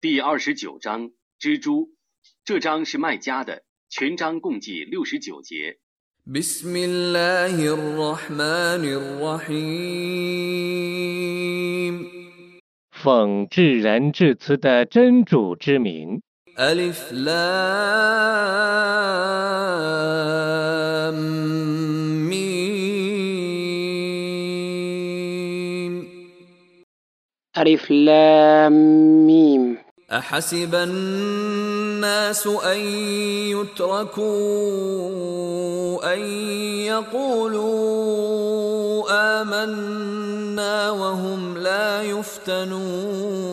第二十九章蜘蛛，这章是卖家的，全章共计六十九节。 بسم الله الرحمن الرحيم 奉至仁至慈的真主之名， ألف لام ميم ألف لام ميم أحسب الناس أن يتركوا أن يقولوا آمنا وهم لا يفتنون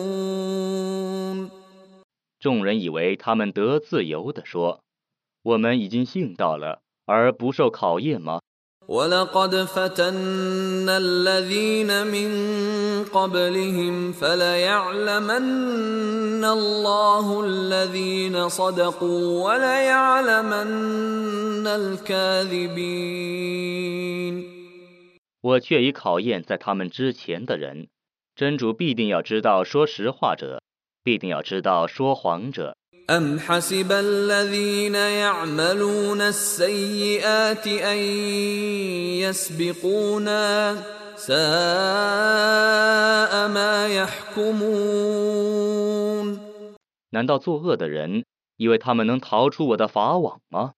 众人以为他们得自由地说：“我们已经信道了，而不受考验吗？ ولقد فتنا الذين من قبلهم فليعلمن الله الذين صدقوا وليعلمن الكاذبين 我却已考验在他们之前的人，真主必定要知道说实话者，必定要知道说谎者。 أم حسب الذين يعملون السيئات أن يسبقونا ساء ما يحكمون 难道作恶的人以为他们能逃出我的法网吗？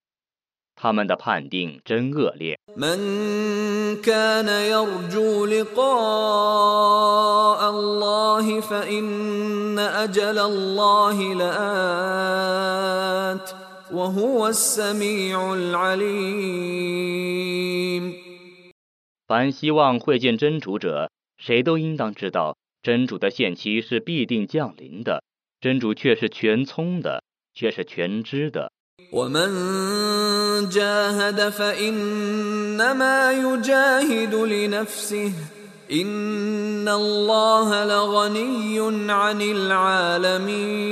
他们的判定真恶劣。 من كان يرجو لقاء الله فإن أجل الله لآت وهو السميع العليم 凡希望会见真主者，谁都应当知道，真主的限期是必定降临的。真主却是全聪的，却是全知的。 ومن جاهد فإنما يجاهد لنفسه إن الله لغني عن العالمين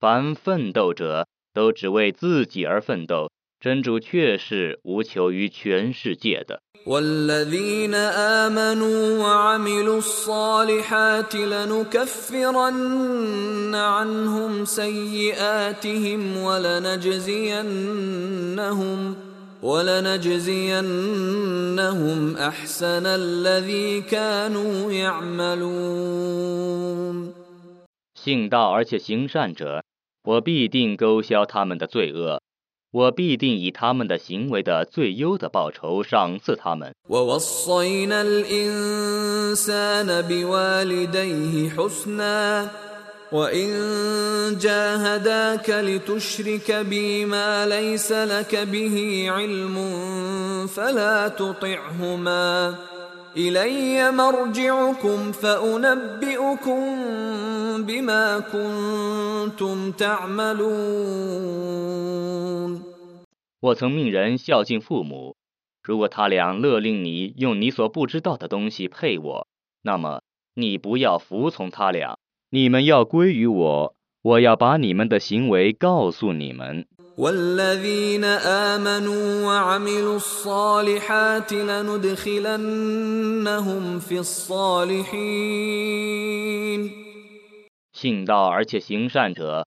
凡奋斗者都只为自己而奋斗， 真主却是无求于全世界的。 والذين آمنوا وعملوا الصالحات لنكفرن عنهم سيئاتهم ولنجزينهم ولنجزينهم أحسن الذي كانوا يعملون 信道而且行善者，我必定勾销他们的罪恶， 我必定以他们的行为的最优的报酬赏赐他们。 ووصينا الإنسان بوالديه حسنا وإن جاهداك لتشرك بي ما ليس لك به علم فلا تطعهما إلي مرجعكم فأنبئكم بما كنتم تعملون 我曾命人孝敬父母，如果他俩勒令你用你所不知道的东西配我，那么你不要服从他俩，你们要归于我，我要把你们的行为告诉你们。 والذين آمنوا وعملوا الصالحات لندخلنهم في الصالحين 信道而且行善者，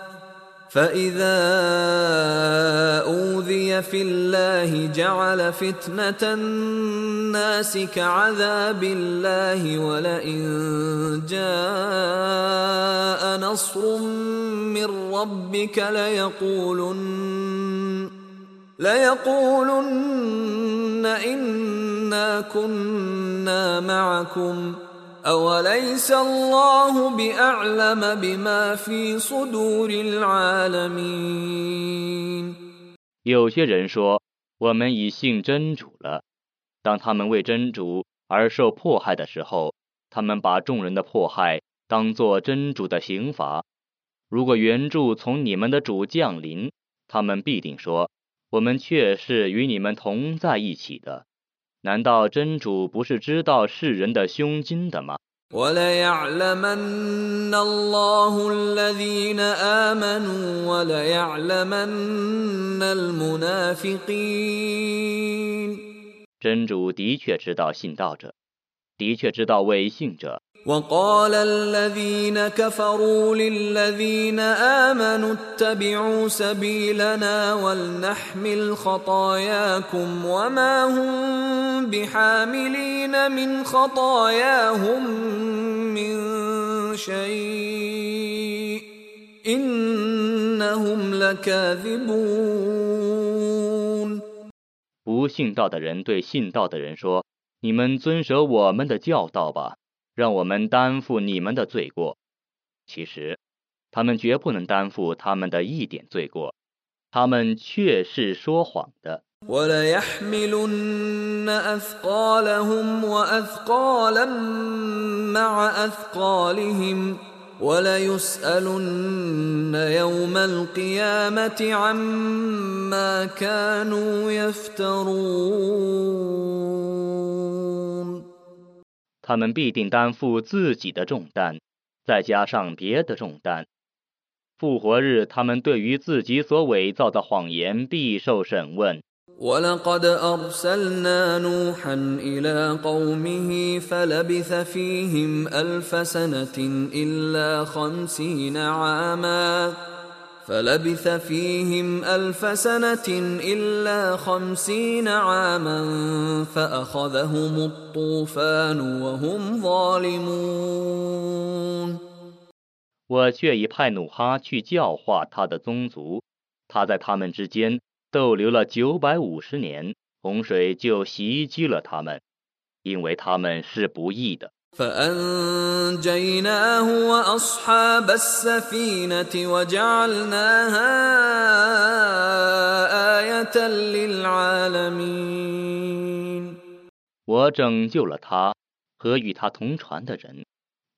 فإذا أوذي في الله جعل فتنة الناس كعذاب الله ولئن جاء نصر من ربك ليقولن ليقولن إنا كنا معكم أوليس الله بأعلم بما في صدور العالمين 有些人说，我们已信真主了。当他们为真主而受迫害的时候，他们把众人的迫害当作真主的刑罚。如果援助从你们的主降临，他们必定说：“我们却是与你们同在一起的。” ”难道真主不是知道世人的胸襟的吗？ وليعلمن الله الذين آمنوا وليعلمن المنافقين 真主的确知道信道者，的确知道伪信者。 وقال الذين كفروا للذين آمنوا اتبعوا سبيلنا ولنحمل خطاياكم وما هم بحاملين من خطاياهم من شيء إنهم لكاذبون 不信道的人对信道的人说：“你们遵守我们的教导吧， 让我们担负你们的罪过。”其实，他们绝不能担负他们的一点罪过，他们却是说谎的。 وليحملن أثقالهم وأثقالا مع أثقالهم وليسألن يوم القيامة عما كانوا يفترون 他们必定担负自己的重担，再加上别的重担。复活日，他们对于自己所伪造的谎言必受审问。 ولقد أرسلنا نوحا إلى قومه فلبث فيهم ألف سنة إلا خمسين عاما فلبث فيهم ألف سنة إلا خمسين عاما فأخذهم الطوفان وهم ظالمون 我却已派努哈去教化他的宗族，他在他们之间逗留了九百五十年，洪水就袭击了他们，因为他们是不义的。 فأنجيناه وأصحاب السفينة وجعلناها آية للعالمين 我拯救了他和与他同船的人，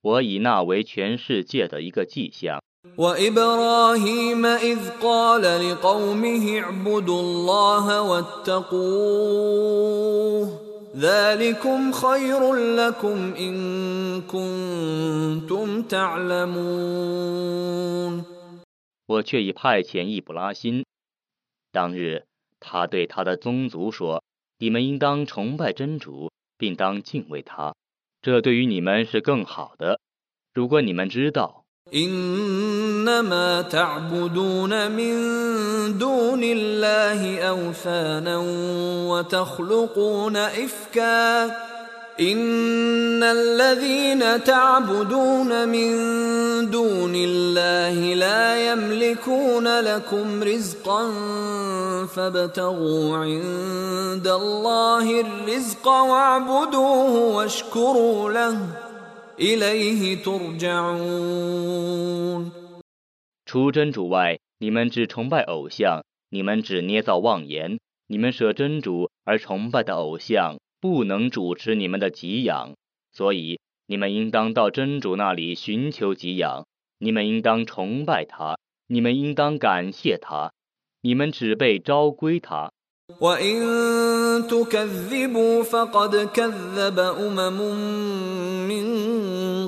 我以那为全世界的一个迹象。 وإبراهيم إذ قال لقومه اعبدوا الله واتقوه 我却已派遣易卜拉欣。当日他对他的宗族说你们应当崇拜真主并当敬畏他这对于你们是更好的。如果你们知道 إنما تعبدون من دون الله أوثانا وتخلقون إفكا. إن الذين تعبدون من دون الله لا يملكون لكم رزقا فابتغوا عند الله الرزق واعبدوه واشكروا له. 除真主外，你们只崇拜偶像，你们只捏造妄言，你们舍真主而崇拜的偶像不能主持你们的给养，所以你们应当到真主那里寻求给养，你们应当崇拜他，你们应当感谢他，你们只被召归他。وإن تكذبوا فقد كذب أمم من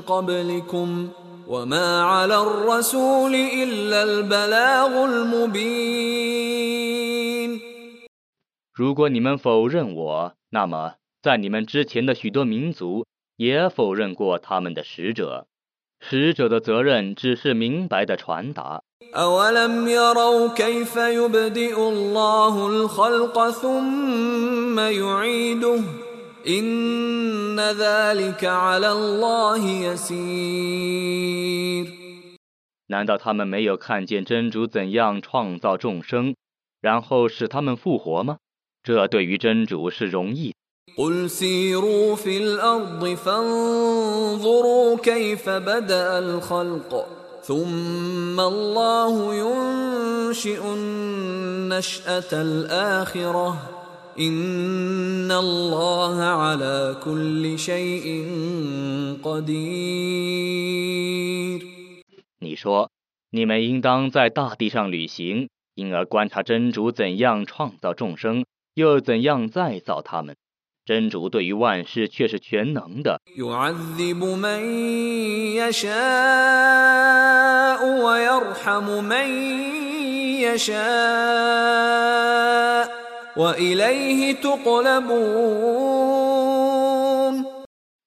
قبلكم وما على الرسول إلا البلاغ المبين 如果你们否认我，那么在你们之前的许多民族也否认过他们的使者， 使者的责任只是明白的传达。 أولم يروا كيف يبدئ الله الخلق ثم يعيده إن ذلك على الله يسير 难道他们没有看见真主怎样创造众生，然后使他们复活吗？这对于真主是容易的。 قل سيروا في الأرض فانظروا كيف بدأ الخلق ثم الله ينشئ النشأة الآخرة إن الله على كل شيء قدير 你说，你们应当在大地上旅行，因而观察真主怎样创造众生，又怎样再造他们。 真主对于万事却是全能的。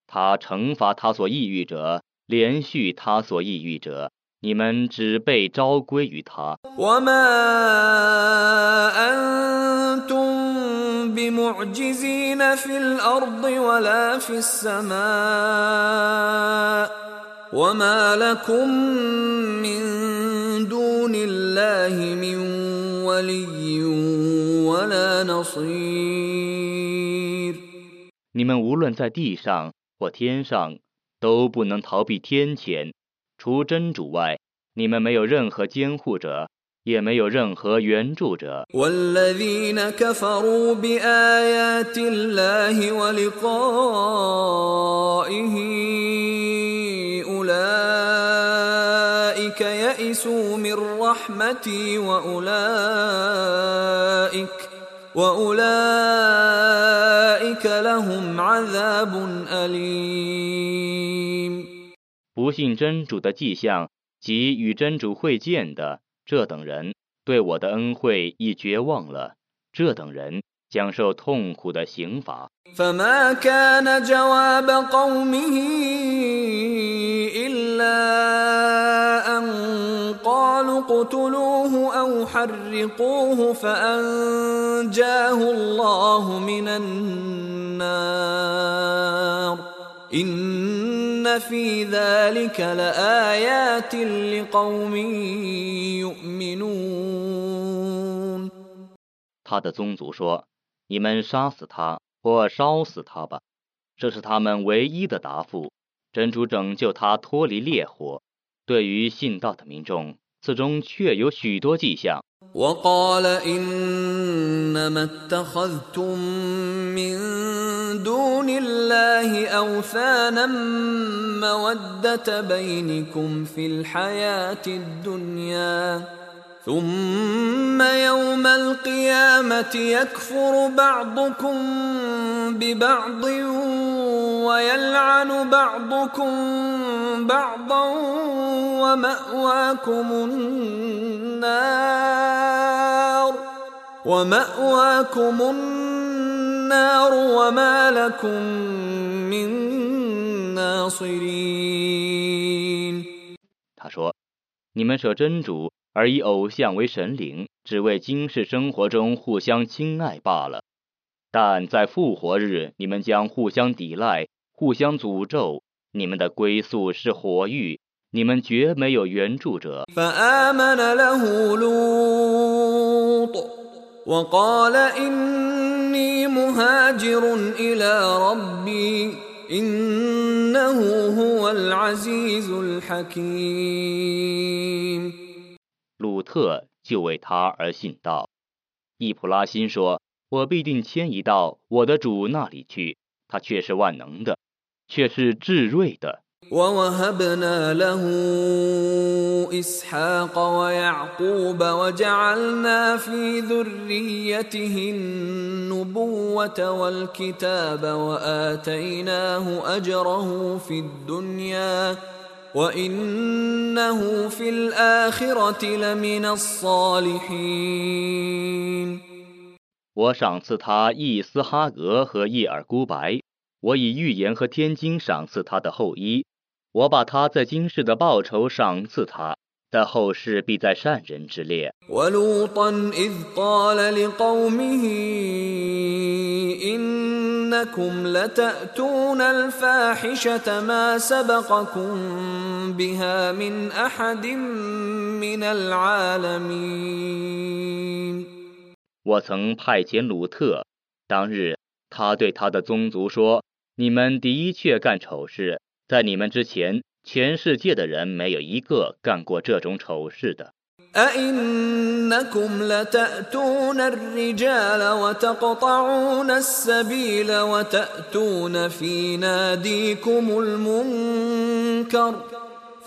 他惩罚他所抑郁者，连续他所抑郁者，你们只被昭归于他。我们。وما انتم بمعجزين في الارض ولا في السماء وما لكم من دون الله من ولي ولا نصير 你们无论在地上或天上，都不能逃避天谴。除真主外，你们没有任何监护者， 也没有任何援助者。 والذين كفروا بآيات الله ولقائه أولئك يئسوا من رحمتي وأولئك وأولئك لهم عذاب أليم 不信真主的迹象及与真主会见的 这等人，对我的恩惠已绝望了。这等人将受痛苦的刑罚。 فما كان جواب قومه إلا أن قالوا اقتلوه أو حرقوه فأنجاه الله من النار إن في ذلك لآيات لقوم يؤمنون 他的宗族说：“你们杀死他或烧死他吧，这是他们唯一的答复。真主拯救他脱离烈火。对于信道的民众， 此中确有许多迹象。 وقال إنما اتخذتم من دون الله أوثانا مودة بينكم في الحياة الدنيا ثم يوم القيامة يكفر بعضكم ببعض ويلعن بعضكم بعضا ومأواكم النار ومأواكم النار وما لكم من ناصرين 他说：“你们舍真主 而以偶像为神灵，只为今世生活中互相亲爱罢了。但在复活日，你们将互相抵赖，互相诅咒。你们的归宿是火狱，你们绝没有援助者。 فآمن له لوط وقال إني مهاجر إلى ربي إنه هو العزيز الحكيم 鲁 特就为他而信道。易普拉欣说：“我必定迁移到我的主那里去，他却是万能的，却是智锐的。” ووهبنا له إسحاق ويعقوب وجعلنا في ذريته النبوة والكتاب وآتيناه أجره في الدنيا وإنه في الآخرة لمن الصالحين 我赏赐他伊斯哈格和叶尔孤白，我以预言和天经赏赐他的后裔，我把他在今世的报酬赏赐他， 在后世必在善人之列。 ولوطا إذ قال لقومه إنكم لتأتون الفاحشة ما سبقكم بها من أحد من العالمين 我曾派遣鲁特，当日他对他的宗族说：“你们的确干丑事，在你们之前， 全世界的人没有一个干过这种丑事的。 أئنكم لتأتون الرجال وتقطعون السبيل وتأتون في ناديكم المنكر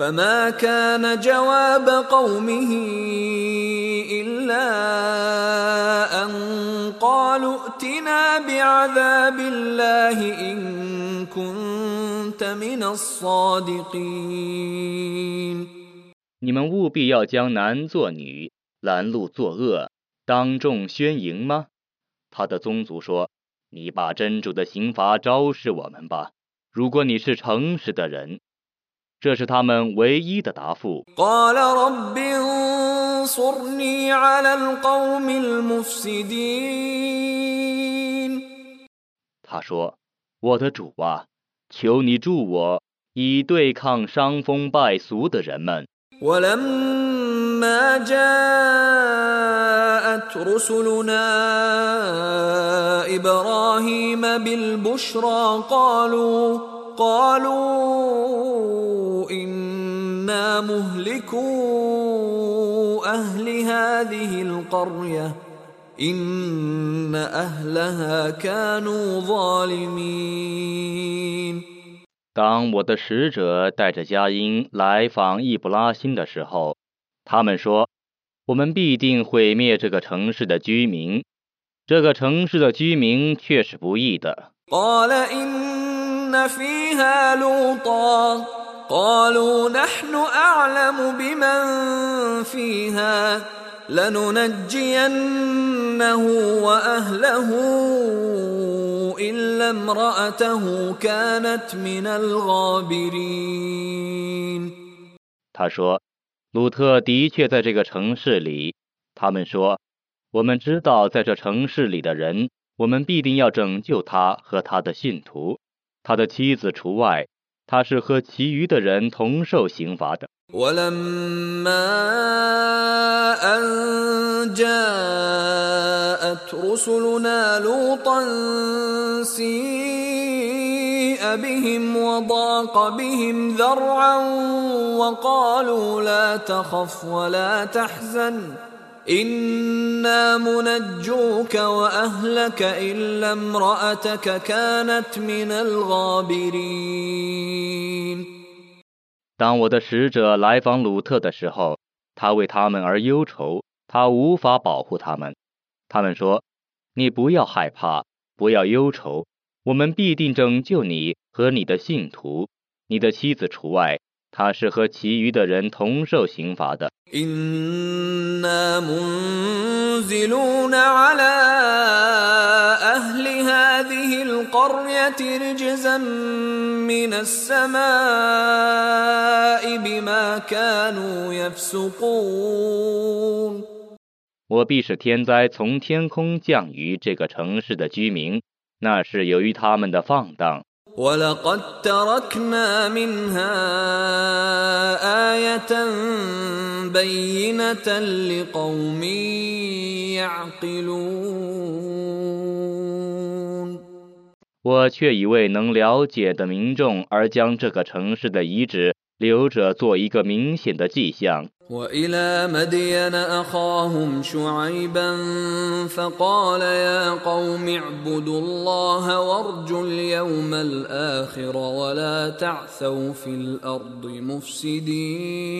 فما كان جواب قومه إلا أن قالوا ائتنا بعذاب الله إن كنت من الصادقين 你们务必要将男作女，拦路作恶，当众宣迎吗？他的宗族说：“你把真主的刑罚昭示我们吧，如果你是诚实的人。” 这是他们唯一的答复。 قال رب انصرني على القوم المفسدين 他说：“我的主啊，求你助我，以对抗伤风败俗的人们。 ولما جاءت رسلنا ابراهيم بالبشرى قالوا قالوا انا مهلكو اهل هذه القريه ان اهلها كانوا ظالمين 当我的使者带着佳音来访易卜拉欣的时候，他们说：我们必定毁灭这个城市的居民。这个城市的居民却是不义的。 قال إن فيها لوطا قالوا نحن أعلم بمن فيها لننجينه وأهله إلا امرأته كانت من الغابرين 他说：鲁特的确在这个城市里。他们说：我们知道在这城市里的人，我们必定要拯救他和他的信徒， 他的妻子除外。他是和其余的人同受刑罚的。ولما أن جاءت رسلنا لوطا سيء بهم وضاق بهم ذرعا وقالوا لا تخف ولا تحزن إنا منجوك وأهلك إلا امرأتك كانت من الغابرين 当我的使者来访鲁特的时候，他为他们而忧愁，他无法保护他们。他们说：“你不要害怕，不要忧愁，我们必定拯救你和你的信徒，你的妻子除外， 他是和其余的人同受刑罚的。我必使天灾从天空降于这个城市的居民，那是由于他们的放荡。ولقد تركنا منها آية بينة لقوم يعقلون 我却以为能了解的民众而将这个城市的遗址留着做一个明显的迹象。 وإلى مدين أخاهم شعيبا فقال يا قوم اعبدوا الله وارجوا اليوم الآخر ولا تعثوا في الأرض مفسدين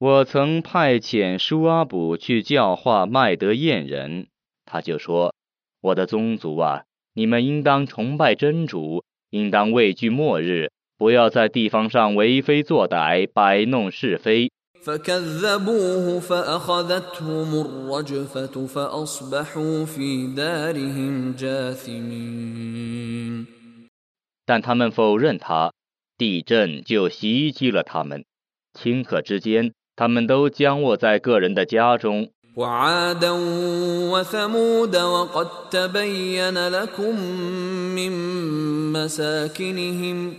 我曾派遣舒阿卜去教化麦德燕人，他就说：“我的宗族啊，你们应当崇拜真主，应当畏惧末日， 不要在地方上为非作歹，摆弄是非。” فكذبوه فأخذتهم الرجفة فأصبحوا في دارهم جاثمين 但他们否认他，地震就袭击了他们。顷刻之间，他们都僵卧在个人的家中。 وعادا وثمود وقد تبين لكم من مساكنهم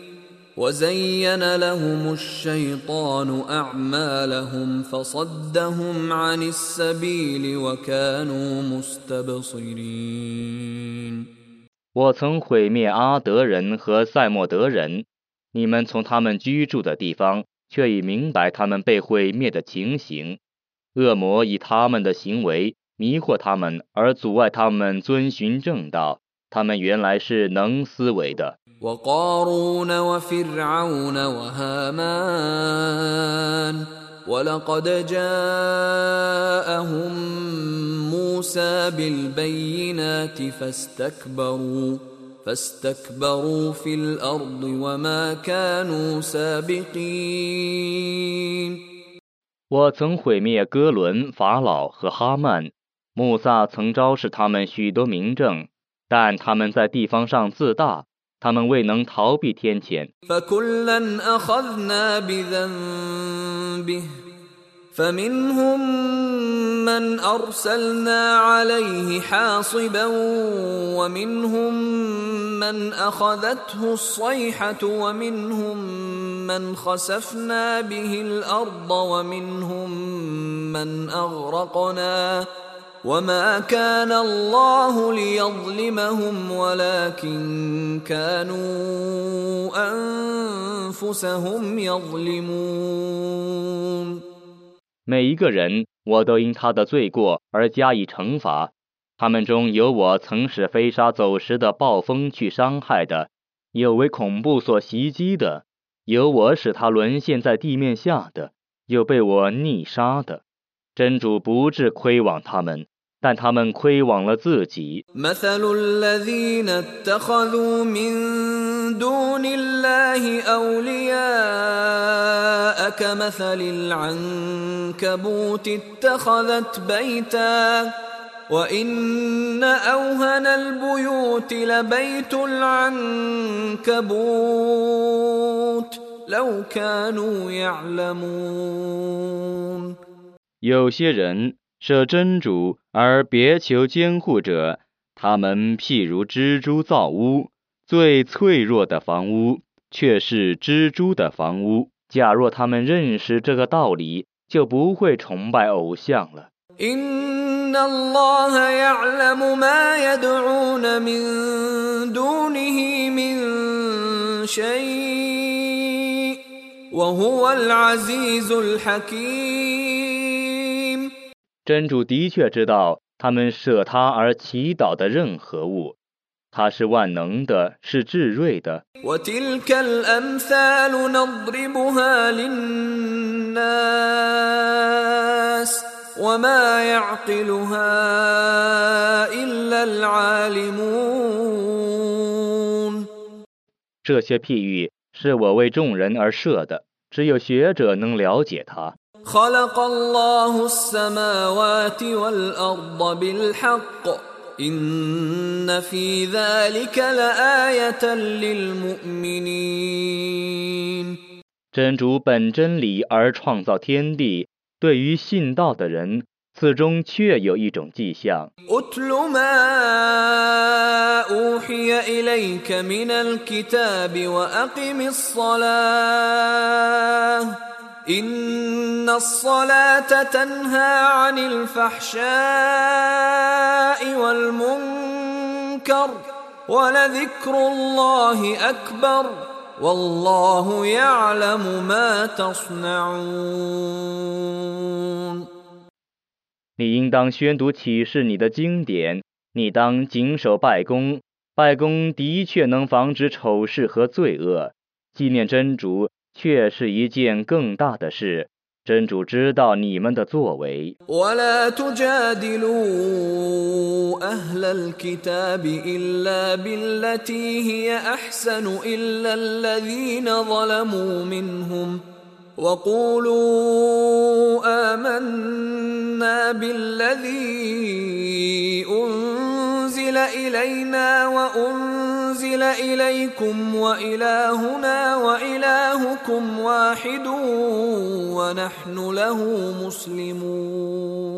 وزين لهم الشيطان اعمالهم فصدهم عن السبيل وكانوا مستبصرين 我曾毁灭阿德人和塞莫德人，你们从他们居住的地方，却已明白他们被毁灭的情形。恶魔以他们的行为迷惑他们，而阻碍他们遵循正道。 他们原来是能思维的。 وقارون وفرعون وهامان ولقد جاءهم موسى بالبينات فاستكبروا فاستكبروا في الارض وما كانوا سابقين 我曾毁灭哥伦、法老和哈曼，穆萨曾昭示他们许多明证，但他们在地方上自大， 他们未能逃避天谴。 فكلا اخذنا بذنبه فمنهم من ارسلنا عليه حاصبا ومنهم من اخذته الصيحه ومنهم من خسفنا به الارض ومنهم من اغرقنا وما كان الله ليظلمهم ولكن كانوا انفسهم يظلمون 每一个人，我都因他的罪过而加以惩罚。他们中有我曾使飞沙走石的暴风去伤害的，有为恐怖所袭击的，有我使他沦陷在地面下的，有被我溺杀的。真主不致亏枉他们， 但他们亏枉了自己。 مثل الذين اتخذوا من دون الله اولياء كمثل العنكبوت اتخذت بيتا وان اوهن البيوت لبيت العنكبوت لو كانوا يعلمون 有些人 设真主而别求监护者，他们譬如蜘蛛造屋，最脆弱的房屋却是蜘蛛的房屋。假若他们认识这个道理，就不会崇拜偶像了。 إن الله يعلم ما يدعون من دونه من شيء وهو العزيز الحكيم 真主的确知道他们舍他而祈祷的任何物，他是万能的，是智睿的。这些譬喻是我为众人而设的，只有学者能了解他。خلق الله السماوات والأرض بالحق إن في ذلك لآية للمؤمنين 真主本真理而创造天地，对于信道的人，此中确有一种迹象。 اتل ما اوحي اليك من الكتاب واقم الصلاه ان الصلاه تنهى عن الفحشاء والمنكر ولذكر الله اكبر والله يعلم ما تصنعون 你应当宣读启示你的经典，你当谨守拜功，拜功的确能防止丑事和罪恶。纪念真主 却是一件更大的事，真主知道你们的作为。 ولا تجادلوا اهل الكتاب الا بالتي هي احسن الا الذين ظلموا منهم وقولوا امنا بالذي انزل الينا وانزل اليكم والهنا والهكم واحد ونحن له مسلمون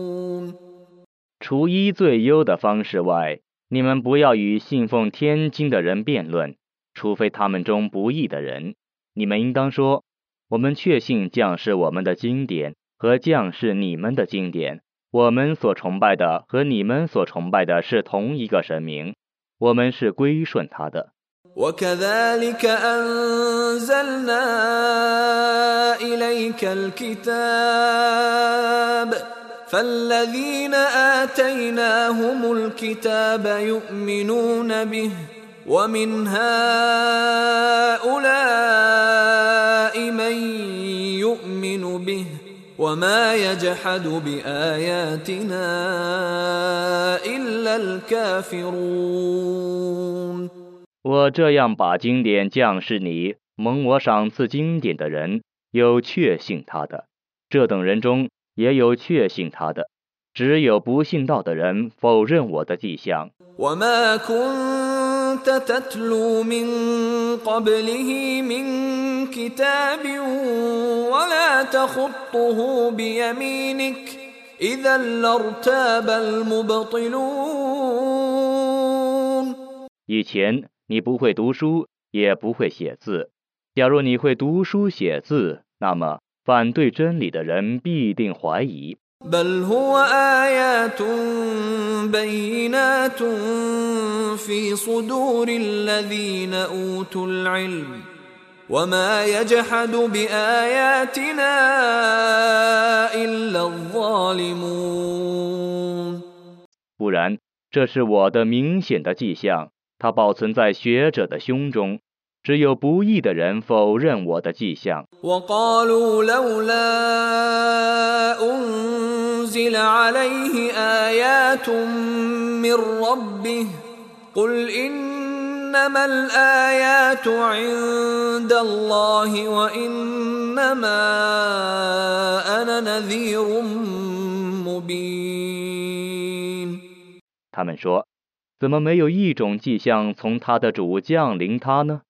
除一最优的方式外，你们不要与信奉天经的人辩论，除非他们中不义的人。你们应当说： 我们确信将是我们的经典和将是你们的经典。我们所崇拜的和你们所崇拜的是同一个神明，我们是归顺他的。 وكذلك أنزلنا إليك الكتاب فالذين آتيناهم الكتاب يؤمنون به ومن هؤلاء من يؤمن به وما يجحد بآياتنا إلا الكافرون 我这样把经典降示你，蒙我赏赐经典的人，有确信他的；这等人中也有确信他的，只有不信道的人否认我的迹象。 وما كنت تتلو من قبله من كتاب ولا تخطه بيمينك إذا لارتاب المبطلون 以前你不会读书，也不会写字。假如你会读书写字，那么反对真理的人必定怀疑。 بل هو آيات بينات في صدور الذين أوتوا العلم وما يجحد بآياتنا إلا الظالمون 不然，这是我的明显的迹象，它保存在学者的胸中。 只有不义的人否认我的迹象。 وقالوا لولا أنزل عليه آيات من ربه قل إنما الآيات عند الله وإنما أنا نذير مبين 他们说：“怎么没有一种迹象从他的主降临他呢？”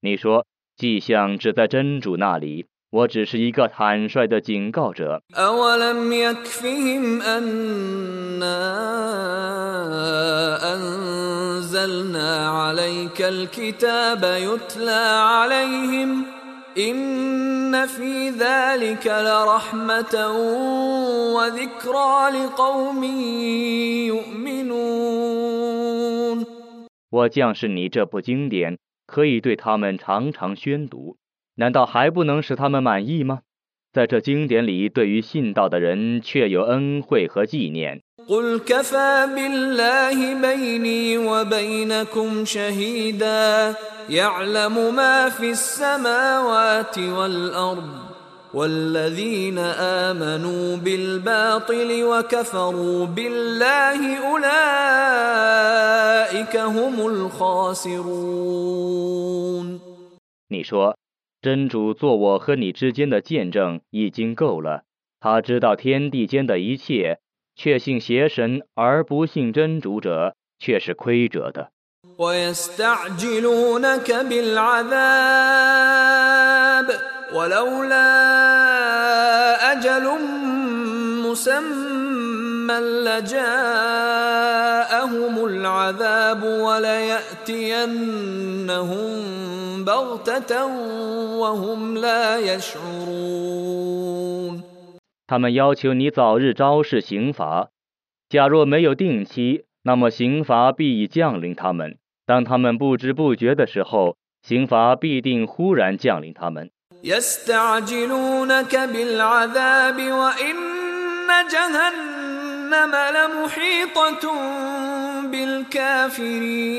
你说迹象只在真主那里，我只是一个坦率的警告者。 أولم يكفهم أنا أنزلنا عليك الكتاب يتلى عليهم إن في ذلك لرحمة وذكرى لقوم يؤمنون 我降示你这部经典， 可以对他们常常宣读，难道还不能使他们满意吗？在这经典里，对于信道的人却有恩惠和纪念。قل كفى بالله بيني وبينكم شهيدا يعلم ما في السماوات والارض والذين امنوا بالباطل وكفروا بالله اولئك هم الخاسرون 你说，真主做我和你之间的见证已经够了，他知道天地间的一切。确信邪神而不信真主者，却是亏折的。 ويستعجلونك بالعذاب ولولا أجل مسمى لجاءهم العذاب وليأتينهم بغتة وهم لا يشعرون 他们要求你早日昭示刑罚。假若没有定期，那么刑罚必已降临他们。当他们不知不觉的时候，刑罚必定忽然降临他们。 يستعجلونك بالعذاب وإن جهنم لمحيطة بالكافرين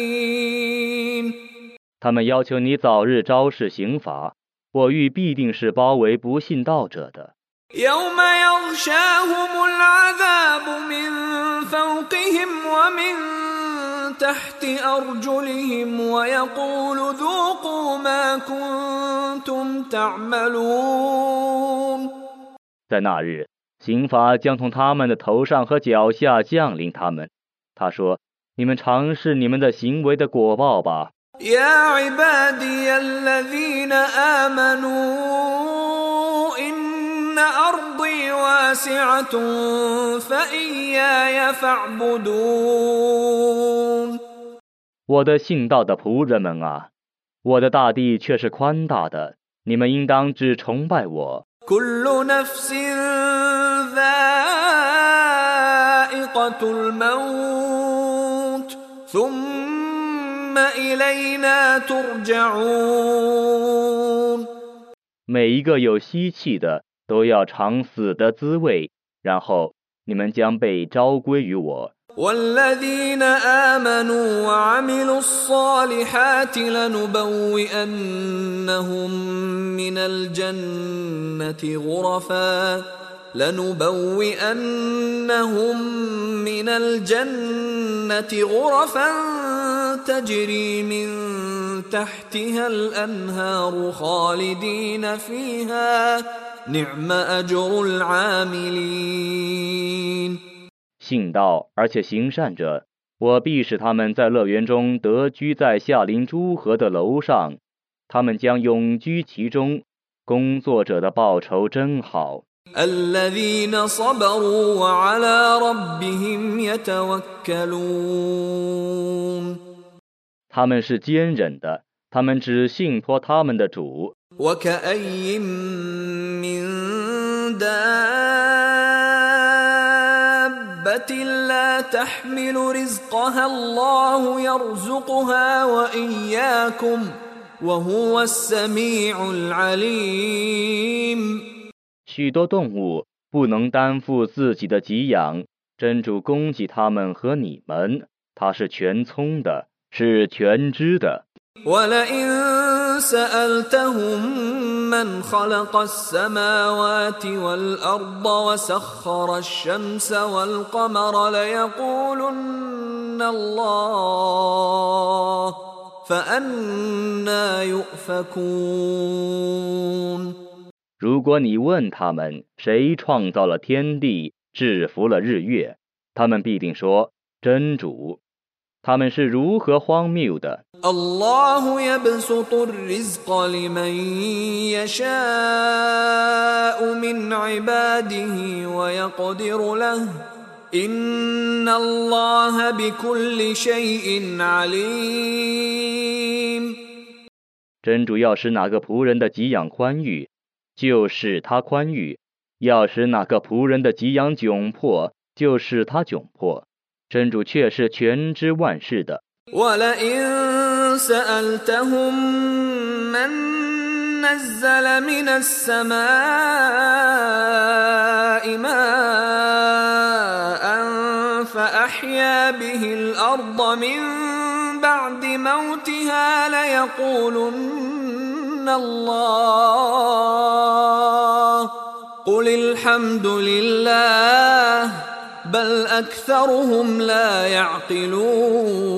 他们要求你早日昭示刑罚，火狱必定是包围不信道者的。 يوم يغشاهم العذاب من فوقهم ومن تحت أرجلهم ويقول ذوقوا ما كنتم تعملون 在那日刑罚将从他们的头上和脚下降临他们。他说你们尝试你们的行为的果报吧。我的信道的仆人们啊我的大地却是宽大的你们应当只崇拜我。每一个有吸气的都要尝死的滋味然后你们将被召归于我。والذين آمنوا وعملوا الصالحات لنبوئنهم من الجنة غرفا لنبوئنهم من الجنة غرفا تجري من تحتها الأنهار خالدين فيها. نعم أجر العاملين. 信道而且行善者，我必使他们在乐园中得居在夏林诸河的楼上，他们将永居其中。工作者的报酬真好。他们是坚忍的，他们只信托他们的主。我可以明白。تحمل رزقها الله يرزقها وإياكم وهو السميع العليم 许多动物不能担负自己的给养，真主供给他们和你们，他是全聪的，是全知的。 ولئن سألتهم من خلق السماوات والأرض وسخر الشمس والقمر ليقولن الله فأنا يؤفكون 如果你问他们谁创造了天地，制服了日月，他们必定说真主。 他们是如何荒谬的。真主要使哪个仆人的给养宽裕就使他宽裕要使哪个仆人的给养窘迫就使他窘迫。真主却是全知万事的。 ولئن سألتهم من نزل من السماء ماء فأحيا به الأرض من بعد موتها ليقولن الله قل الحمد لله بل أكثرهم لا يعقلون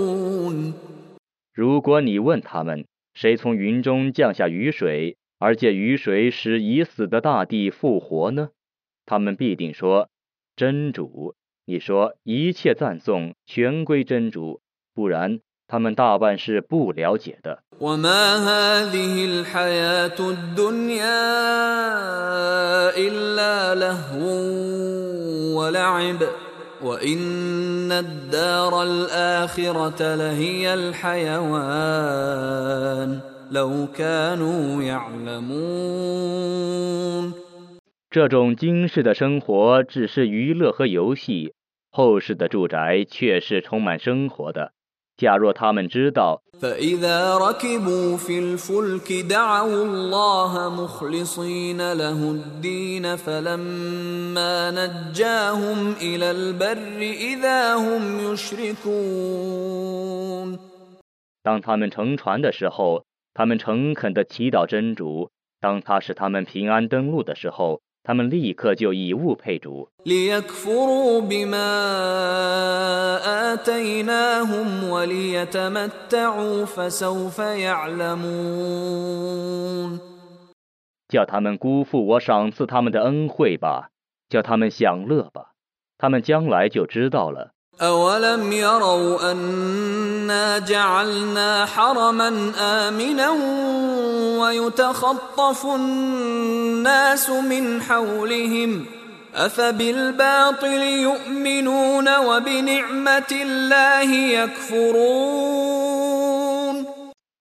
如果你问他们谁从云中降下雨水，而借雨水使已死的大地复活呢？他们必定说真主。你说一切赞颂全归真主，不然他们大半是不了解的。 وما هذه الحياة الدنيا إلا لهو ولعب وإن الدار الآخرة لهي الحيوان لو كانوا يعلمون 这种今世的生活只是娱乐和游戏，后世的住宅却是充满生活的。 假若他们知道。当他们乘船的时候他们诚恳的祈祷真主。当他使他们平安登陆的时候他们立刻就以物配主。叫他们辜负我赏赐他们的恩惠吧叫他们享乐吧他们将来就知道了。أولم يروا أنا جعلنا حرما آمنا ويتخطف الناس من حولهم أفبالباطل يؤمنون وبنعمة الله يكفرون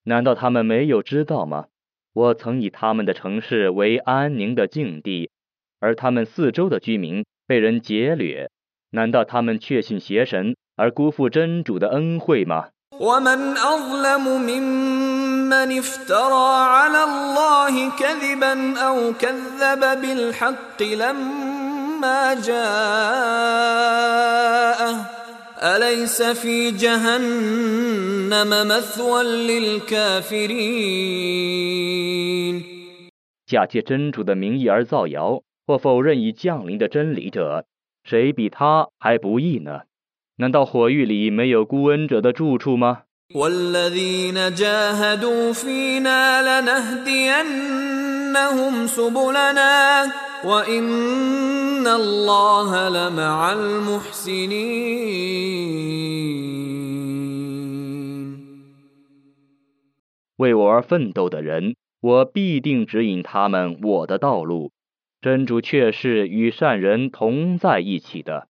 难道他们没有知道吗？我曾以他们的城市为安宁的境地，而他们四周的居民被人劫掠。 难道他们确信邪神而辜负真主的恩惠吗？ ومن أظلم ممن افترى على الله كذبا أو كذب بالحق لما ما جاءه أليس في جهنم مثوى للكافرين 假借真主的名义而造谣或否认已降临的真理者， 谁比他还不易呢？难道火狱里没有孤恩者的住处吗？为我而奋斗的人，我必定指引他们我的道路。真主却是与善人同在一起的。